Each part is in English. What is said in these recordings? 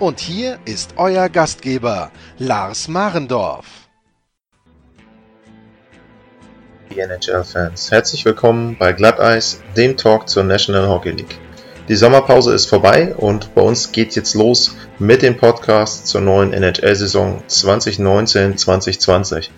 Und hier ist euer Gastgeber, Lars Marendorf. Die NHL-Fans, herzlich willkommen bei Glatteis, dem Talk zur National Hockey League. Die Sommerpause ist vorbei und bei uns geht jetzt los mit dem Podcast zur neuen NHL-Saison 2019-2020.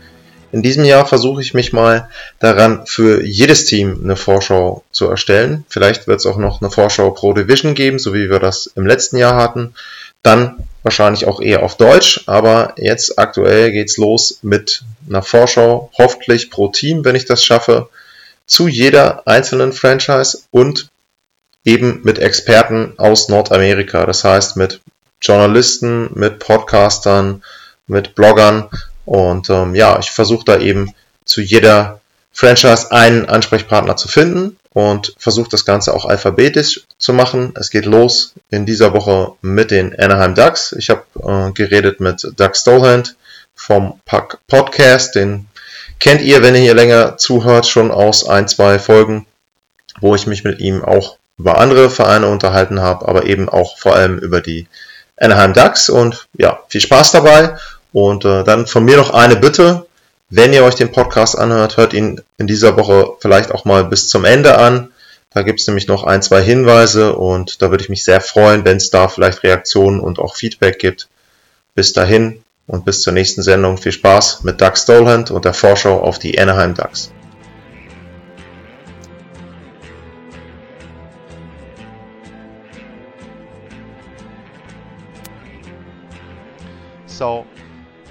In diesem Jahr versuche ich mich mal daran, für jedes Team eine Vorschau zu erstellen. Vielleicht wird es auch noch eine Vorschau pro Division geben, so wie wir das im letzten Jahr hatten. Dann wahrscheinlich auch eher auf Deutsch, aber jetzt aktuell geht's los mit einer Vorschau, hoffentlich pro Team, wenn ich das schaffe, zu jeder einzelnen Franchise und eben mit Experten aus Nordamerika. Das heißt mit Journalisten, mit Podcastern, mit Bloggern und ähm, ja, ich versuche da eben zu jeder Franchise einen Ansprechpartner zu finden und versuche das Ganze auch alphabetisch zu machen. Es geht los in dieser Woche mit den Anaheim Ducks. Ich habe äh, geredet mit Doug Stolhand vom Puck Podcast. Den kennt ihr, wenn ihr hier länger zuhört, schon aus ein, zwei Folgen, wo ich mich mit ihm auch über andere Vereine unterhalten habe, aber eben auch vor allem über die Anaheim Ducks. Und ja, viel Spaß dabei und äh, dann von mir noch eine Bitte. Wenn ihr euch den Podcast anhört, hört ihn in dieser Woche vielleicht auch mal bis zum Ende an. Da gibt's nämlich noch ein, zwei Hinweise und da würde ich mich sehr freuen, wenn es da vielleicht Reaktionen und auch Feedback gibt. Bis dahin und bis zur nächsten Sendung. Viel Spaß mit Doug Stolhand und der Vorschau auf die Anaheim Ducks. So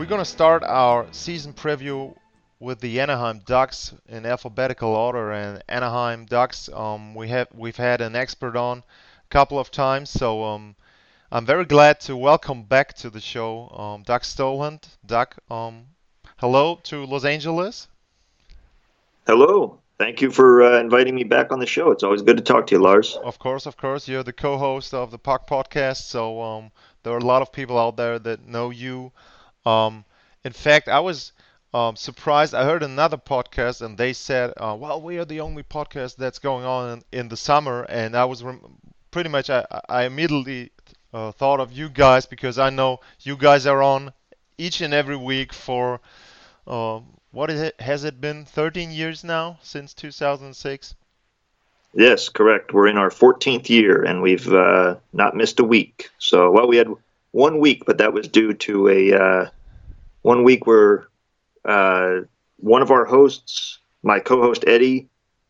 we're going to start our season preview with the Anaheim Ducks in alphabetical order. And Anaheim Ducks, um, we have we've had an expert on a couple of times, so um, I'm very glad to welcome back to the show um, Doug Stolhand. Doug, um, hello to Los Angeles. Hello. Thank you for uh, inviting me back on the show. It's always good to talk to you, Lars. Of course, of course. You're the co-host of the Puck Podcast, so um, there are a lot of people out there that know you. Um, in fact, I was um, surprised. I heard another podcast, and they said, uh, "Well, we are the only podcast that's going on in, in the summer." And I was rem- pretty much, I, I immediately uh, thought of you guys because I know you guys are on each and every week for uh, what it? Has it been 13 years now since 2006? Yes, correct. We're in our 14th year, and we've uh, not missed a week. So, well, we had one week, but that was due to a uh, one week where uh, one of our hosts, my co-host Eddie,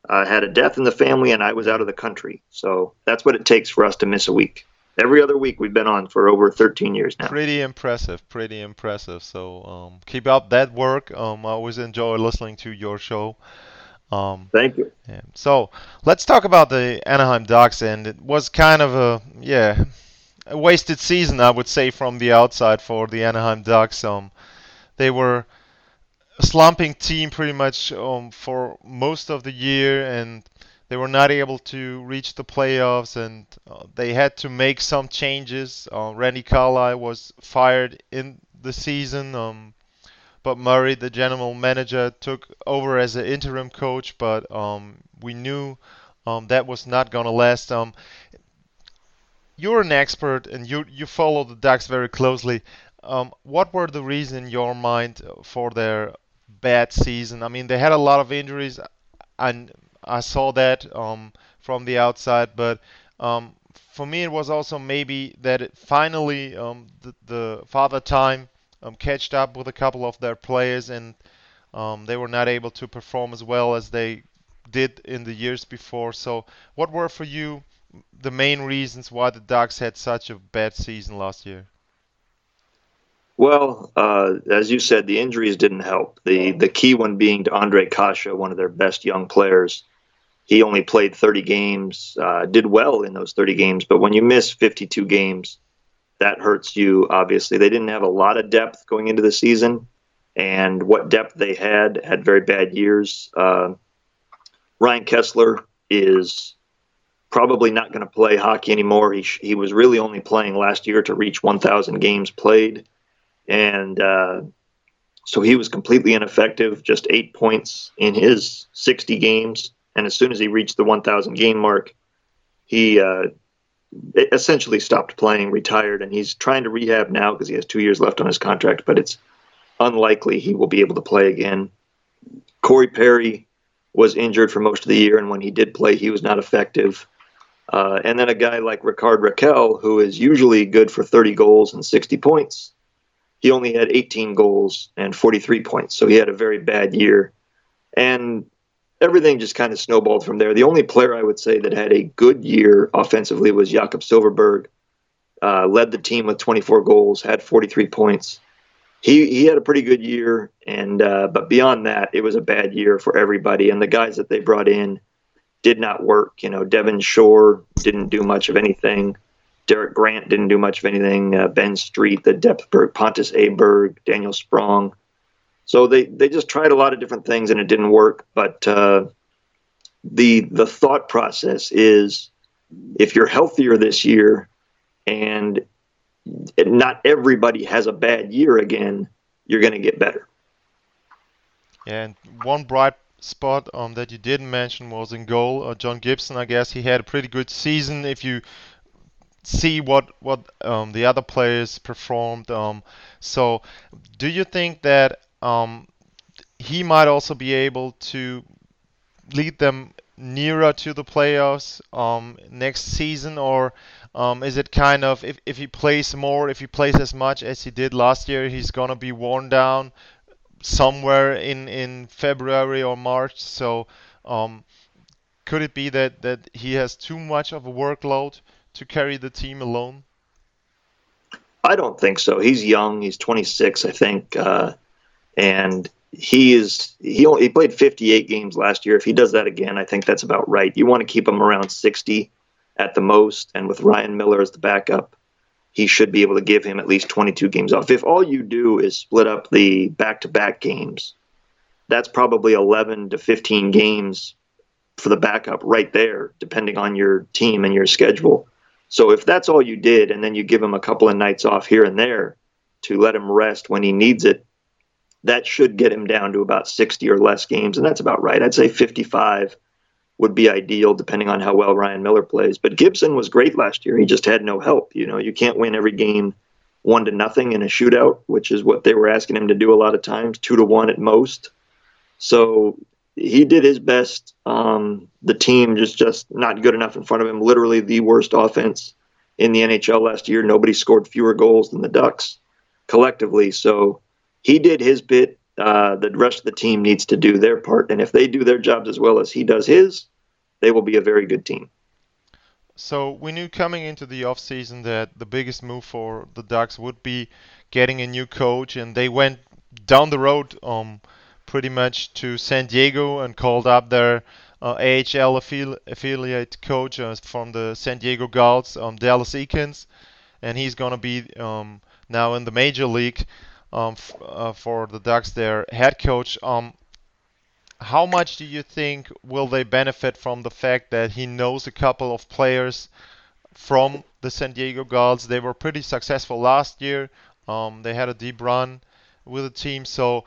uh, had a death in the family, and I was out of the country. So that's what it takes for us to miss a week. Every other week we've been on for over 13 years now. Pretty impressive, pretty impressive. So um, keep up that work. Um, I always enjoy listening to your show. Um, Thank you. Yeah. So let's talk about the Anaheim Ducks, and it was kind of a yeah a wasted season, I would say, from the outside for the Anaheim Ducks. Um, they were a slumping team pretty much um, for most of the year, and they were not able to reach the playoffs, and uh, they had to make some changes. Uh, Randy Carlyle was fired in the season. Um, but Murray, the general manager, took over as an interim coach, but um, we knew um, that was not going to last. You're an expert and you you follow the Ducks very closely. Um, what were the reasons in your mind for their bad season? I mean, they had a lot of injuries, and I saw that um, from the outside. But um, for me, it was also maybe that finally um, the, the father time um, catched up with a couple of their players, and um, they were not able to perform as well as they did in the years before. So, what were for you the main reasons why the Ducks had such a bad season last year? Well, uh, as you said, the injuries didn't help. The the key one being to Andre Kase, one of their best young players. He only played 30 games, uh, did well in those 30 games, but when you miss 52 games, that hurts you, obviously. They didn't have a lot of depth going into the season, and what depth they had had very bad years. Uh, Ryan Kesler is probably not going to play hockey anymore. He, he was really only playing last year to reach 1,000 games played. And uh, so he was completely ineffective, just eight points in his 60 games. And as soon as he reached the 1,000 game mark, he uh, essentially stopped playing, retired, and he's trying to rehab now because he has two years left on his contract, but it's unlikely he will be able to play again. Corey Perry was injured for most of the year, and when he did play, he was not effective. Uh, and then a guy like Rickard Rakell, who is usually good for 30 goals and 60 points, he only had 18 goals and 43 points, so he had a very bad year. And everything just kind of snowballed from there. The only player I would say that had a good year offensively was Jakob Silfverberg. Uh, led the team with 24 goals, had 43 points. He he had a pretty good year, and uh, but beyond that, it was a bad year for everybody. And the guys that they brought in did not work. You know, Devin Shore didn't do much of anything. Derek Grant didn't do much of anything. Uh, ben Street, the Depthberg, Pontus Aberg, Daniel Sprong. So they, they just tried a lot of different things and it didn't work. But uh, the the thought process is if you're healthier this year and not everybody has a bad year again, you're going to get better. And one bright spot um, that you didn't mention was in goal. Uh, John Gibson, I guess he had a pretty good season. If you see what what um, the other players performed, um, so do you think that um, he might also be able to lead them nearer to the playoffs um, next season, or um, is it kind of if, if he plays more, if he plays as much as he did last year, he's gonna be worn down somewhere in in February or March? So um, could it be that that he has too much of a workload to carry the team alone? I don't think so. He's young. He's 26, I think. Uh, and he is he only, he played 58 games last year. If he does that again, I think that's about right. You want to keep him around 60 at the most, and with Ryan Miller as the backup, he should be able to give him at least 22 games off. If all you do is split up the back-to-back games, that's probably 11 to 15 games for the backup right there, depending on your team and your schedule. So if that's all you did, and then you give him a couple of nights off here and there to let him rest when he needs it, that should get him down to about 60 or less games, and that's about right. I'd say 55 would be ideal, depending on how well Ryan Miller plays. But Gibson was great last year. He just had no help. You know, you can't win every game one to nothing in a shootout, which is what they were asking him to do a lot of times, two to one at most. So he did his best. Um, the team just just not good enough in front of him. Literally the worst offense in the NHL last year. Nobody scored fewer goals than the Ducks collectively. So he did his bit. Uh, the rest of the team needs to do their part, and if they do their jobs as well as he does his, they will be a very good team. So we knew coming into the off season that the biggest move for the Ducks would be getting a new coach, and they went down the road um, pretty much to San Diego and called up their uh, AHL affili- affiliate coach uh, from the San Diego Gulls, um, Dallas Eakins, and he's going to be um, now in the major league um, f- uh, for the Ducks, their head coach. Um, how much do you think will they benefit from the fact that he knows a couple of players from the San Diego Gulls? They were pretty successful last year. Um, they had a deep run with the team. So,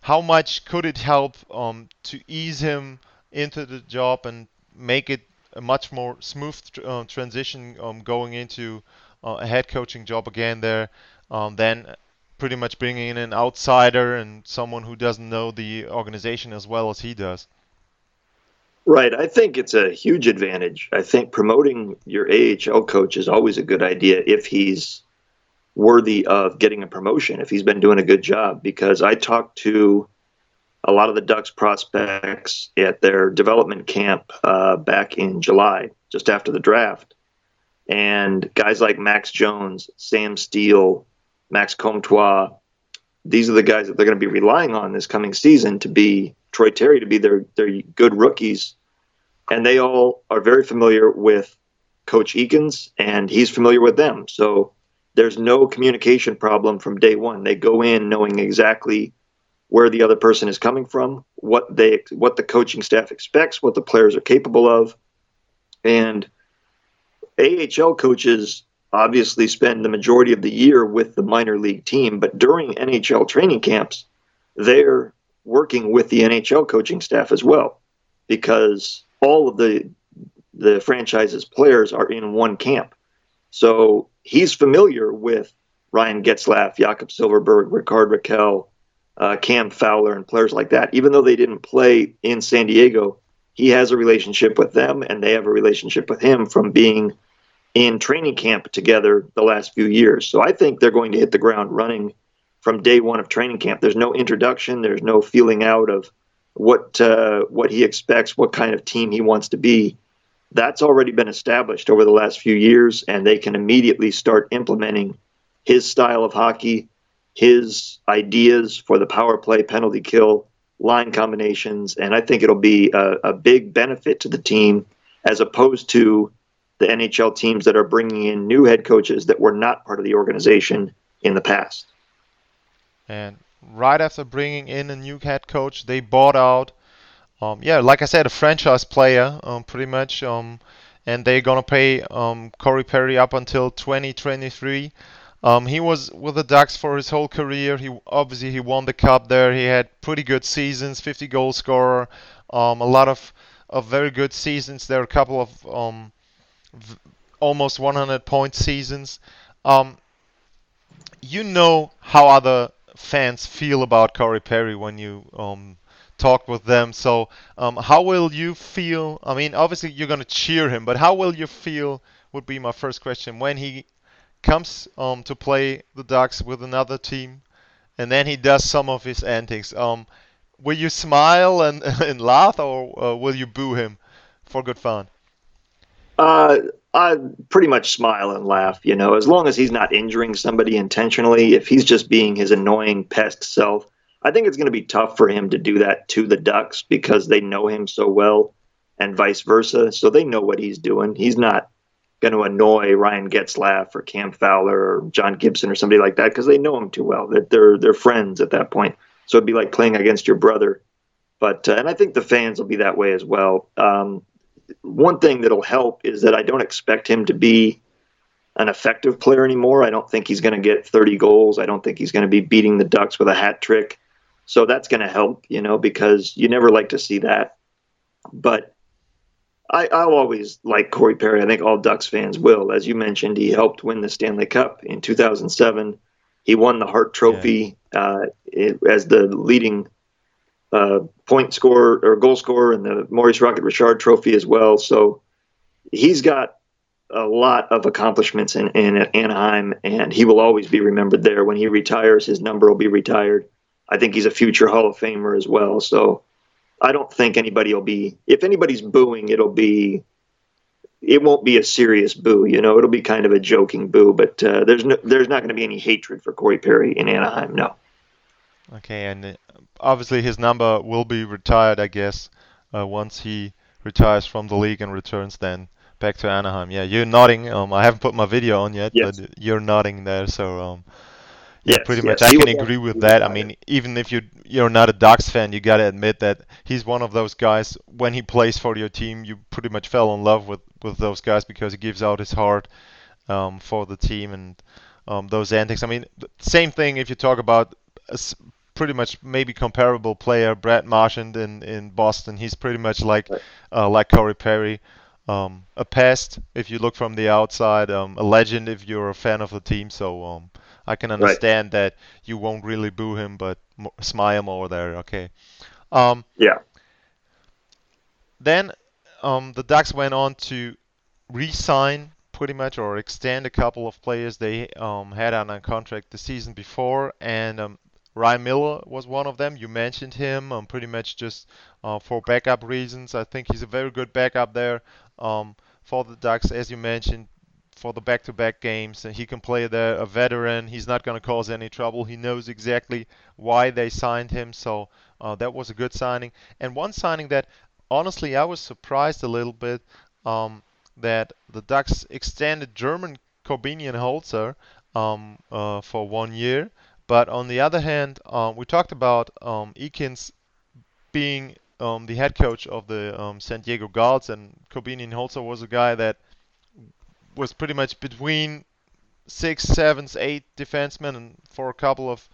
how much could it help um, to ease him into the job and make it a much more smooth uh, transition um, going into uh, a head coaching job again there um, than pretty much bringing in an outsider and someone who doesn't know the organization as well as he does. Right. I think it's a huge advantage. I think promoting your AHL coach is always a good idea if he's worthy of getting a promotion, if he's been doing a good job. Because I talked to a lot of the Ducks prospects at their development camp uh, back in July, just after the draft. And guys like Max Jones, Sam Steele, Max Comtois. These are the guys that they're going to be relying on this coming season to be Troy Terry to be their their good rookies, and they all are very familiar with Coach Eakins, and he's familiar with them. So there's no communication problem from day one. They go in knowing exactly where the other person is coming from, what they what the coaching staff expects, what the players are capable of, and AHL coaches obviously spend the majority of the year with the minor league team, but during NHL training camps, they're working with the NHL coaching staff as well because all of the the franchise's players are in one camp. So he's familiar with Ryan Getzlaf, Jakob Silfverberg, Rickard Rakell, uh, Cam Fowler, and players like that. Even though they didn't play in San Diego, he has a relationship with them, and they have a relationship with him from being in training camp together the last few years. So I think they're going to hit the ground running from day one of training camp. There's no introduction. There's no feeling out of what uh, what he expects, what kind of team he wants to be. That's already been established over the last few years, and they can immediately start implementing his style of hockey, his ideas for the power play, penalty kill, line combinations, and I think it'll be a, a big benefit to the team as opposed to the NHL teams that are bringing in new head coaches that were not part of the organization in the past. And right after bringing in a new head coach, they bought out, um, yeah, like I said, a franchise player, um, pretty much, um, and they're gonna pay um, Corey Perry up until 2023. Um, he was with the Ducks for his whole career. He obviously he won the cup there. He had pretty good seasons, 50 goal scorer, um, a lot of, of very good seasons. There are a couple of almost 100 point seasons. Um, you know how other fans feel about Corey Perry when you um, talk with them. So, um, how will you feel? I mean, obviously you're going to cheer him, but how will you feel? Would be my first question when he comes um, to play the Ducks with another team, and then he does some of his antics. Um, will you smile and, and laugh, or uh, will you boo him for good fun? Uh, I pretty much smile and laugh. You know, as long as he's not injuring somebody intentionally, if he's just being his annoying pest self, I think it's going to be tough for him to do that to the Ducks because they know him so well, and vice versa. So they know what he's doing. He's not going to annoy Ryan Getzlaf or Cam Fowler or John Gibson or somebody like that because they know him too well. That they're they're friends at that point. So it'd be like playing against your brother. But uh, and I think the fans will be that way as well. Um, one thing that'll help is that I don't expect him to be an effective player anymore. I don't think he's going to get 30 goals. I don't think he's going to be beating the Ducks with a hat trick. So that's going to help, you know, because you never like to see that. But I, I'll always like Corey Perry. I think all Ducks fans will. As you mentioned, he helped win the Stanley Cup in 2007. He won the Hart Trophy yeah. uh, it, as the leading uh, point scorer or goal scorer in the Maurice Rocket Richard Trophy as well. So he's got a lot of accomplishments in, in Anaheim, and he will always be remembered there. When he retires, his number will be retired. I think he's a future Hall of Famer as well. So I don't think anybody will be. If anybody's booing, it'll be. It won't be a serious boo, you know. It'll be kind of a joking boo, but uh, there's no, there's not going to be any hatred for Corey Perry in Anaheim. No. Okay, and uh, obviously his number will be retired, I guess, uh, once he retires from the league and returns then back to Anaheim. Yeah, you're nodding. Um, I haven't put my video on yet, yes. but you're nodding there. So, um, yeah, yes, pretty much. Yes. I can agree with that. I mean, even if you you're not a Ducks fan, you gotta admit that he's one of those guys. When he plays for your team, you pretty much fell in love with with those guys because he gives out his heart um, for the team and um, those antics. I mean, same thing if you talk about pretty much maybe comparable player, Brad Marchand in, in Boston. He's pretty much like uh, like Corey Perry, um, a pest if you look from the outside, um, a legend if you're a fan of the team. So um, I can understand right. that you won't really boo him, but smile more there. Okay. Um, yeah. Then um, the Ducks went on to re-sign pretty much or extend a couple of players they um, had on a contract the season before, and um, Ryan Miller was one of them. You mentioned him um, pretty much just uh, for backup reasons. I think he's a very good backup there um, for the Ducks, as you mentioned, for the back-to-back games. And he can play there, a veteran. He's not going to cause any trouble. He knows exactly why they signed him. So uh, that was a good signing. And one signing that, honestly, I was surprised a little bit um, that the Ducks extended German Korbinian Holzer um, uh, for one year. But on the other hand, um, we talked about um, Eakins being um, the head coach of the um, San Diego Gulls, and Korbinian Holzer was a guy that was pretty much between six, seven, eight defensemen, and for a couple of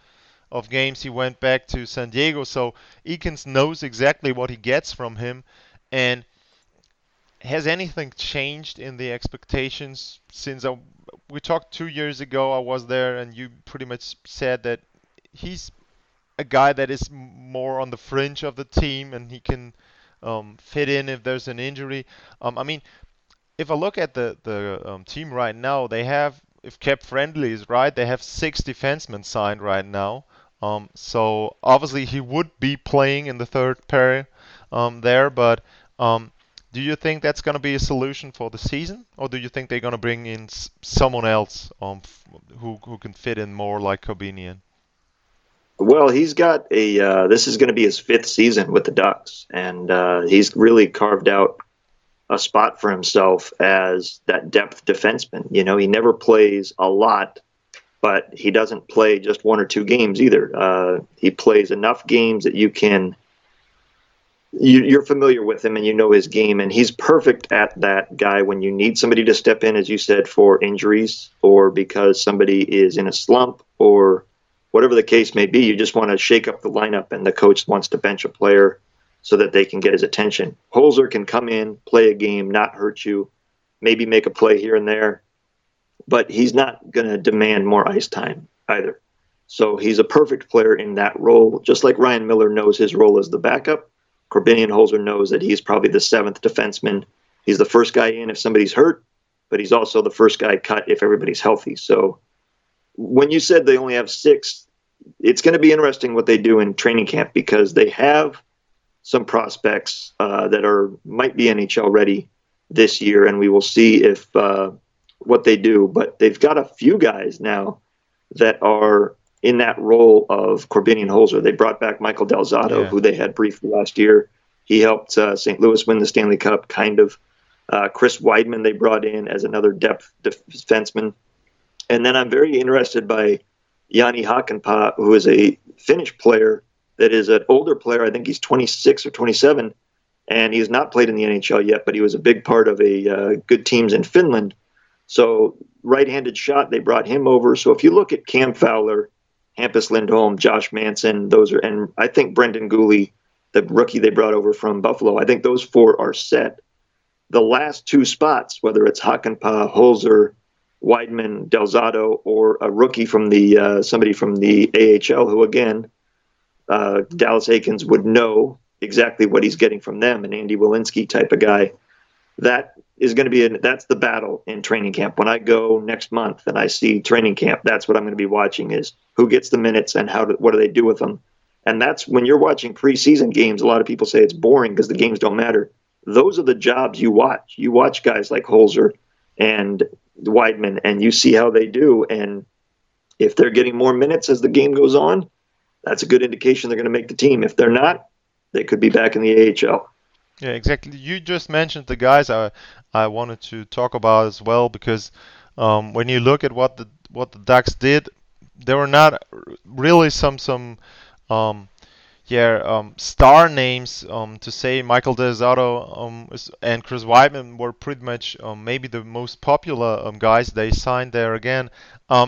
of games he went back to San Diego. So Eakins knows exactly what he gets from him, and has anything changed in the expectations since I, we talked two years ago? I was there, and you pretty much said that he's a guy that is more on the fringe of the team, and he can um, fit in if there's an injury. Um, I mean, if I look at the the um, team right now, they have if Cap Friendly is right, they have six defensemen signed right now. Um, so obviously he would be playing in the third pair um, there, but um, do you think that's going to be a solution for the season, or do you think they're going to bring in someone else um, who who can fit in more like Korbinian? Well, he's got a. Uh, this is going to be his fifth season with the Ducks, and uh, he's really carved out a spot for himself as that depth defenseman. You know, he never plays a lot, but he doesn't play just one or two games either. Uh, he plays enough games that you can you, are familiar with him and you know his game, and he's perfect at that guy when you need somebody to step in, as you said, for injuries or because somebody is in a slump or whatever the case may be. You just want to shake up the lineup, and the coach wants to bench a player so that they can get his attention. Holzer can come in, play a game, not hurt you, maybe make a play here and there, but he's not going to demand more ice time either. So he's a perfect player in that role, just like Ryan Miller knows his role as the backup Korbinian Holzer knows that he's probably the seventh defenseman. He's the first guy in if somebody's hurt, but he's also the first guy cut if everybody's healthy. So when you said they only have six, it's going to be interesting what they do in training camp because they have some prospects uh, that are might be NHL ready this year, and we will see if uh, what they do. But they've got a few guys now that are in that role of Korbinian Holzer. They brought back Michael Del Zotto, yeah. who they had briefly last year. He helped uh, St. Louis win the Stanley Cup, kind of. Uh, Chris Wideman they brought in as another depth defenseman. And then I'm very interested by Jani Hakanpää, who is a Finnish player that is an older player. I think he's 26 or 27, and he's not played in the NHL yet, but he was a big part of a uh, good teams in Finland. So right-handed shot, they brought him over. So if you look at Cam Fowler Hampus Lindholm, Josh Manson. Those are, and I think Brendan Guhle, the rookie they brought over from Buffalo. I think those four are set. The last two spots, whether it's Hakanpää, Holzer, Wideman, Del Zotto, or a rookie from the uh, somebody from the AHL, who again, uh, Dallas Eakins would know exactly what he's getting from them, an Andy Welinski type of guy. That is going to be a, that's the battle in training camp. When I go next month and I see training camp, that's what I'm going to be watching is who gets the minutes and how do, what do they do with them. And that's when you're watching preseason games. A lot of people say it's boring because the games don't matter. Those are the jobs you watch. You watch guys like Holzer and Wideman, and you see how they do. And if they're getting more minutes as the game goes on, that's a good indication they're going to make the team. If they're not, they could be back in the AHL. Yeah, exactly. You just mentioned the guys I I wanted to talk about as well because um, when you look at what the what the Ducks did, there were not really some some um, yeah um, star names um, to say. Michael Del Zotto um, and Chris Wideman were pretty much um, maybe the most popular guys they signed there again.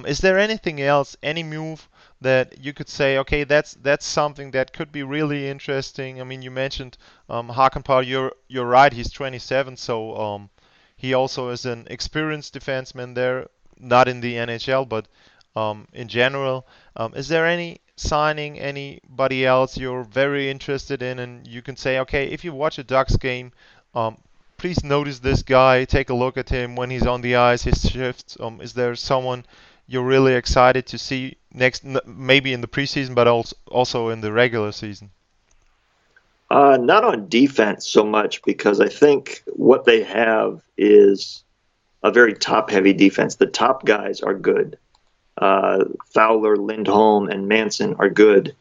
is there anything else, any move? That you could say, okay, that's that's something that could be really interesting. I mean, you mentioned um, Hakanpää. You're you're right. He's 27, so um, he also is an experienced defenseman there, not in the NHL, but um, in general. Um, is there any signing anybody else you're very interested in, and you can say, okay, if you watch a Ducks game, um, please notice this guy, take a look at him when he's on the ice, his shifts. Um, is there someone you're really excited to see next, maybe in the preseason, but also in the regular season? Uh, not on defense so much because I think what they have is a very top-heavy defense. The top guys are good. Uh, Fowler, Lindholm, and Manson are good.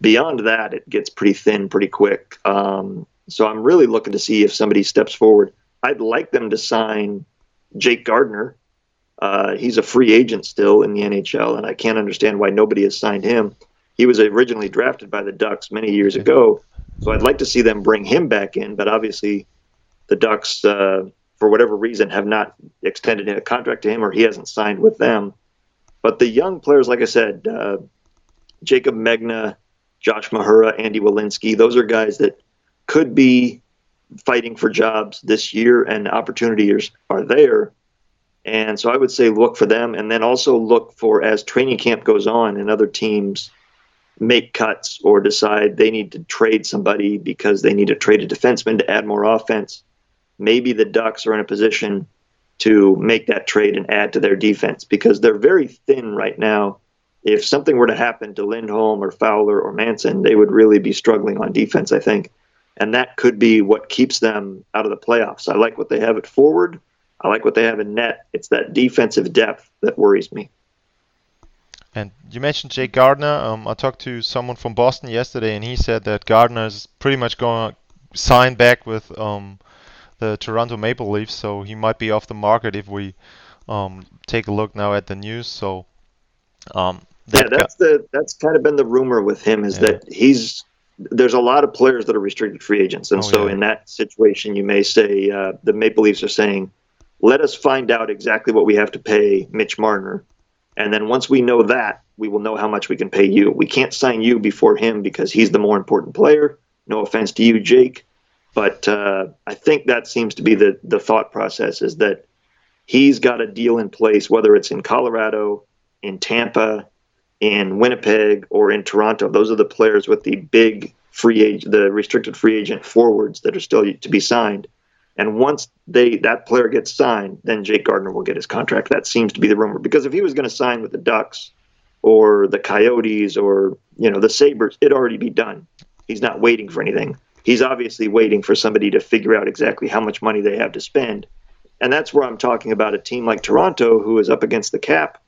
Beyond that, it gets pretty thin pretty quick. Um, so I'm really looking to see if somebody steps forward. I'd like them to sign Jake Gardiner Uh, he's a free agent still in the NHL, and I can't understand why nobody has signed him. He was originally drafted by the Ducks many years ago, so I'd like to see them bring him back in. But obviously, the Ducks, uh, for whatever reason, have not extended a contract to him, or he hasn't signed with them. But the young players, like I said, uh, Jaycob Megna, Josh Mahura, Andy Welinski, those are guys that could be fighting for jobs this year, and opportunities are there. And so I would say look for them, and then also look for as training camp goes on and other teams make cuts or decide they need to trade somebody because they need to trade a defenseman to add more offense. Maybe the Ducks are in a position to make that trade and add to their defense because they're very thin right now. If something were to happen to Lindholm or Fowler or Manson, they would really be struggling on defense, I think. And that could be what keeps them out of the playoffs. I like what they have at forward. I like what they have in net. It's that defensive depth that worries me. And you mentioned Jake Gardiner. Um, I talked to someone from Boston yesterday, and he said that Gardiner is pretty much going to sign back with um, the Toronto Maple Leafs, so he might be off the market if we um, take a look now at the news. So, um, that yeah, that's the that's kind of been the rumor with him is yeah. that he's there's a lot of players that are restricted free agents, and oh, so yeah. in that situation, you may say uh, the Maple Leafs are saying, "Let us find out exactly what we have to pay Mitch Marner, and then once we know that, we will know how much we can pay you. We can't sign you before him because he's the more important player. No offense to you, Jake, but uh, I think that seems to be the the thought process is that he's got a deal in place, whether it's in Colorado, in Tampa, in Winnipeg, or in Toronto. Those are the players with the big free agent, the restricted free agent forwards that are still to be signed. And once they that player gets signed, then Jake Gardiner will get his contract. That seems to be the rumor. Because if he was going to sign with the Ducks or the Coyotes or you know the Sabres, it'd already be done. He's not waiting for anything he's obviously waiting for somebody to figure out exactly how much money they have to spend. And that's where I'm talking about a team like Toronto, who is up against the cap.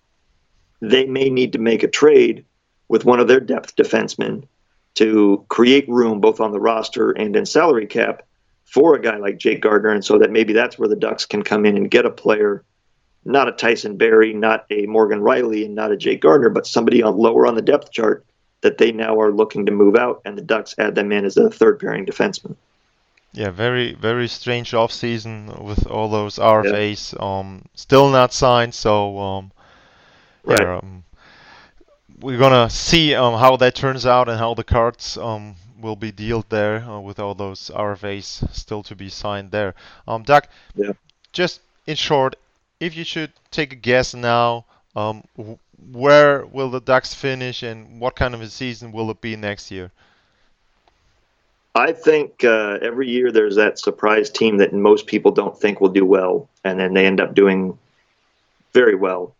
They may need to make a trade with one of their depth defensemen to create room both on the roster and in salary cap for a guy like Jake Gardiner, And so that maybe that's where the Ducks can come in and get a player, not a Tyson Barrie, not a Morgan Rielly, and not a Jake Gardiner, but somebody on lower on the depth chart that they now are looking to move out, and the Ducks add them in as a third pairing defenseman. Yeah, very very strange off season with all those RFAs yeah. um, still not signed. So um, right. yeah, um, we're gonna see um, how that turns out and how the cards um, will be dealt there uh, with all those RFAs still to be signed there. Um, Doug, yeah. just in short, if you should take a guess now, um, where will the Ducks finish, and what kind of a season will it be next year? I think uh, every year there's that surprise team that most people don't think will do well, and then they end up doing very well.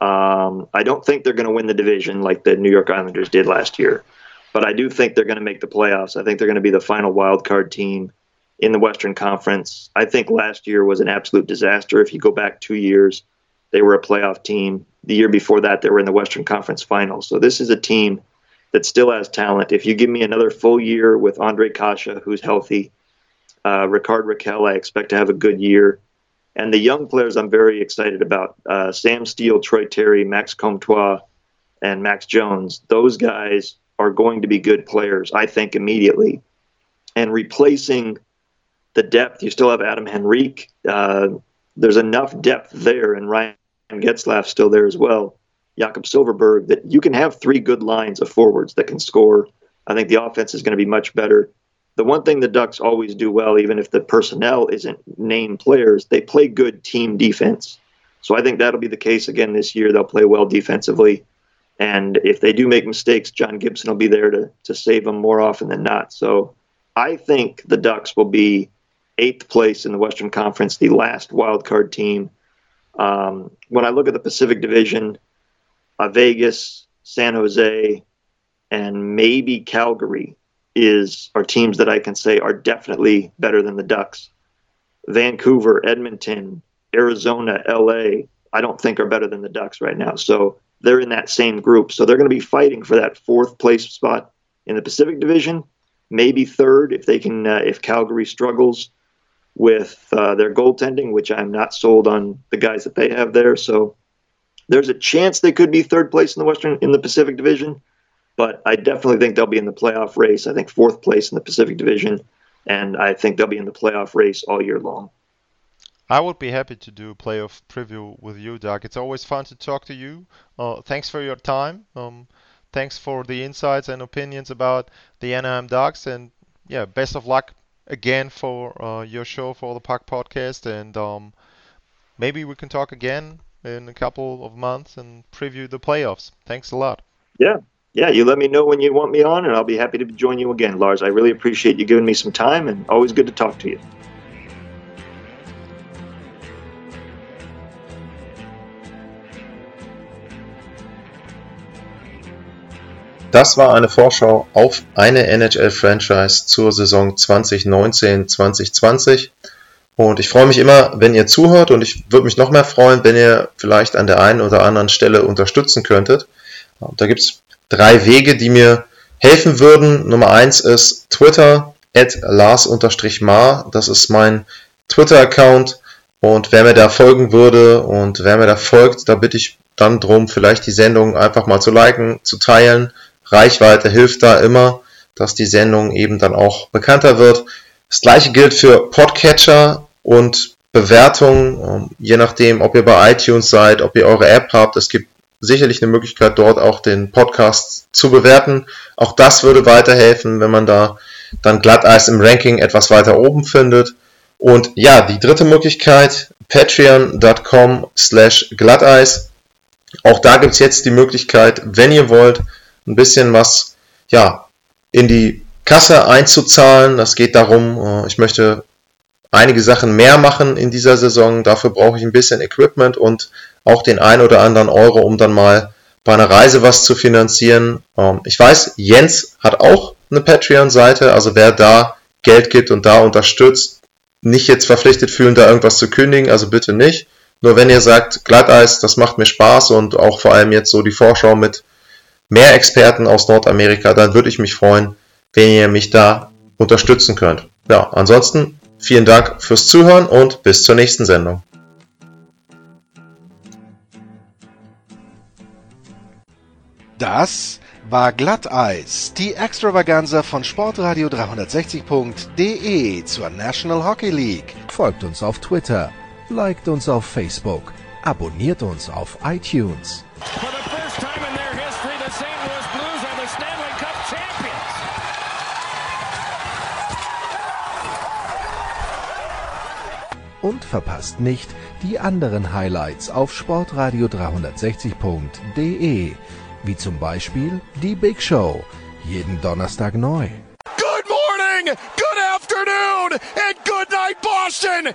Um, I don't think they're going to win the division like the New York Islanders did last year, but I do think they're going to make the playoffs. I think they're going to be the final wild card team in the Western Conference. I think last year was an absolute disaster. If you go back two years, they were a playoff team. The year before that, they were in the Western Conference Finals. So this is a team that still has talent. If you give me another full year with Andre Kase, who's healthy, uh, Rickard Rakell, I expect to have a good year. And the young players I'm very excited about uh, Sam Steele, Troy Terry, Max Comtois, and Max Jones. Those guys are going to be good players, I think, immediately. And replacing the depth, you still have Adam Henrique. Uh, there's enough depth there, and Ryan Getzlaf still there as well. Jakob Silfverberg, that you can have three good lines of forwards that can score. I think the offense is going to be much better. The one thing the Ducks always do well, even if the personnel isn't named players, they play good team defense. So I think that'll be the case again this year. They'll play well defensively. And if they do make mistakes, John Gibson will be there to, to save them more often than not. So I think the Ducks will be eighth place in the Western Conference, the last wild card team. Um, when I look at the Pacific Division, uh, Vegas, San Jose, and maybe Calgary is are teams that I can say are definitely better than the Ducks. Vancouver, Edmonton, Arizona, LA, I don't think are better than the Ducks right now. So they're in that same group. So they're going to be fighting for that fourth place spot in the Pacific Division, maybe third if they can uh, if Calgary struggles with uh, their goaltending, which I'm not sold on the guys that they have there. So there's a chance they could be third place in the Western in the Pacific Division, but I definitely think they'll be in the playoff race. I think fourth place in the Pacific Division, and I think they'll be in the playoff race all year long. I would be happy to do a playoff preview with you, Doug. It's always fun to talk to you. Uh, thanks for your time. Um, thanks for the insights and opinions about the Anaheim Ducks, and yeah, best of luck again for uh, your show for the Puck Podcast, and um, maybe we can talk again in a couple of months and preview the playoffs. Thanks a lot. Yeah, yeah. You let me know when you want me on, and I'll be happy to join you again, Lars. I really appreciate you giving me some time, and always good to talk to you. Das war eine Vorschau auf eine NHL-Franchise zur Saison 2019-2020. Und ich freue mich immer, wenn ihr zuhört und ich würde mich noch mehr freuen, wenn ihr vielleicht an der einen oder anderen Stelle unterstützen könntet. Da gibt es drei Wege, die mir helfen würden. Nummer eins ist Twitter, at Lars-Mar. Das ist mein Twitter-Account. Und wer mir da folgen würde und wer mir da folgt, da bitte ich dann drum, vielleicht die Sendung einfach mal zu liken, zu teilen Reichweite hilft da immer, dass die Sendung eben dann auch bekannter wird. Das gleiche gilt für Podcatcher und Bewertungen, ähm, je nachdem, ob ihr bei iTunes seid, ob ihr eure App habt. Es gibt sicherlich eine Möglichkeit, dort auch den Podcast zu bewerten. Auch das würde weiterhelfen, wenn man da dann Glatteis im Ranking etwas weiter oben findet. Und ja, die dritte Möglichkeit, patreon.com slash Glatteis. Auch da gibt's jetzt die Möglichkeit, wenn ihr wollt, ein bisschen was ja, in die Kasse einzuzahlen. Das geht darum, äh, ich möchte einige Sachen mehr machen in dieser Saison. Dafür brauche ich ein bisschen Equipment und auch den ein oder anderen Euro, um dann mal bei einer Reise was zu finanzieren. Ähm, ich weiß, Jens hat auch eine Patreon-Seite, also wer da Geld gibt und da unterstützt, nicht jetzt verpflichtet fühlen, da irgendwas zu kündigen, also bitte nicht. Nur wenn ihr sagt, Glatteis, das macht mir Spaß und auch vor allem jetzt so die Vorschau mit mehr Experten aus Nordamerika, dann würde ich mich freuen, wenn ihr mich da unterstützen könnt. Ja, ansonsten vielen Dank fürs Zuhören und bis zur nächsten Sendung. Das war Glatteis, die Extravaganza von Sportradio 360.de zur National Hockey League. Folgt uns auf Twitter, liked uns auf Facebook, abonniert uns auf iTunes. und verpasst nicht die anderen Highlights auf sportradio360.de, wie zum Beispiel die Big Show, jeden Donnerstag neu. Good morning, good afternoon and good night Boston!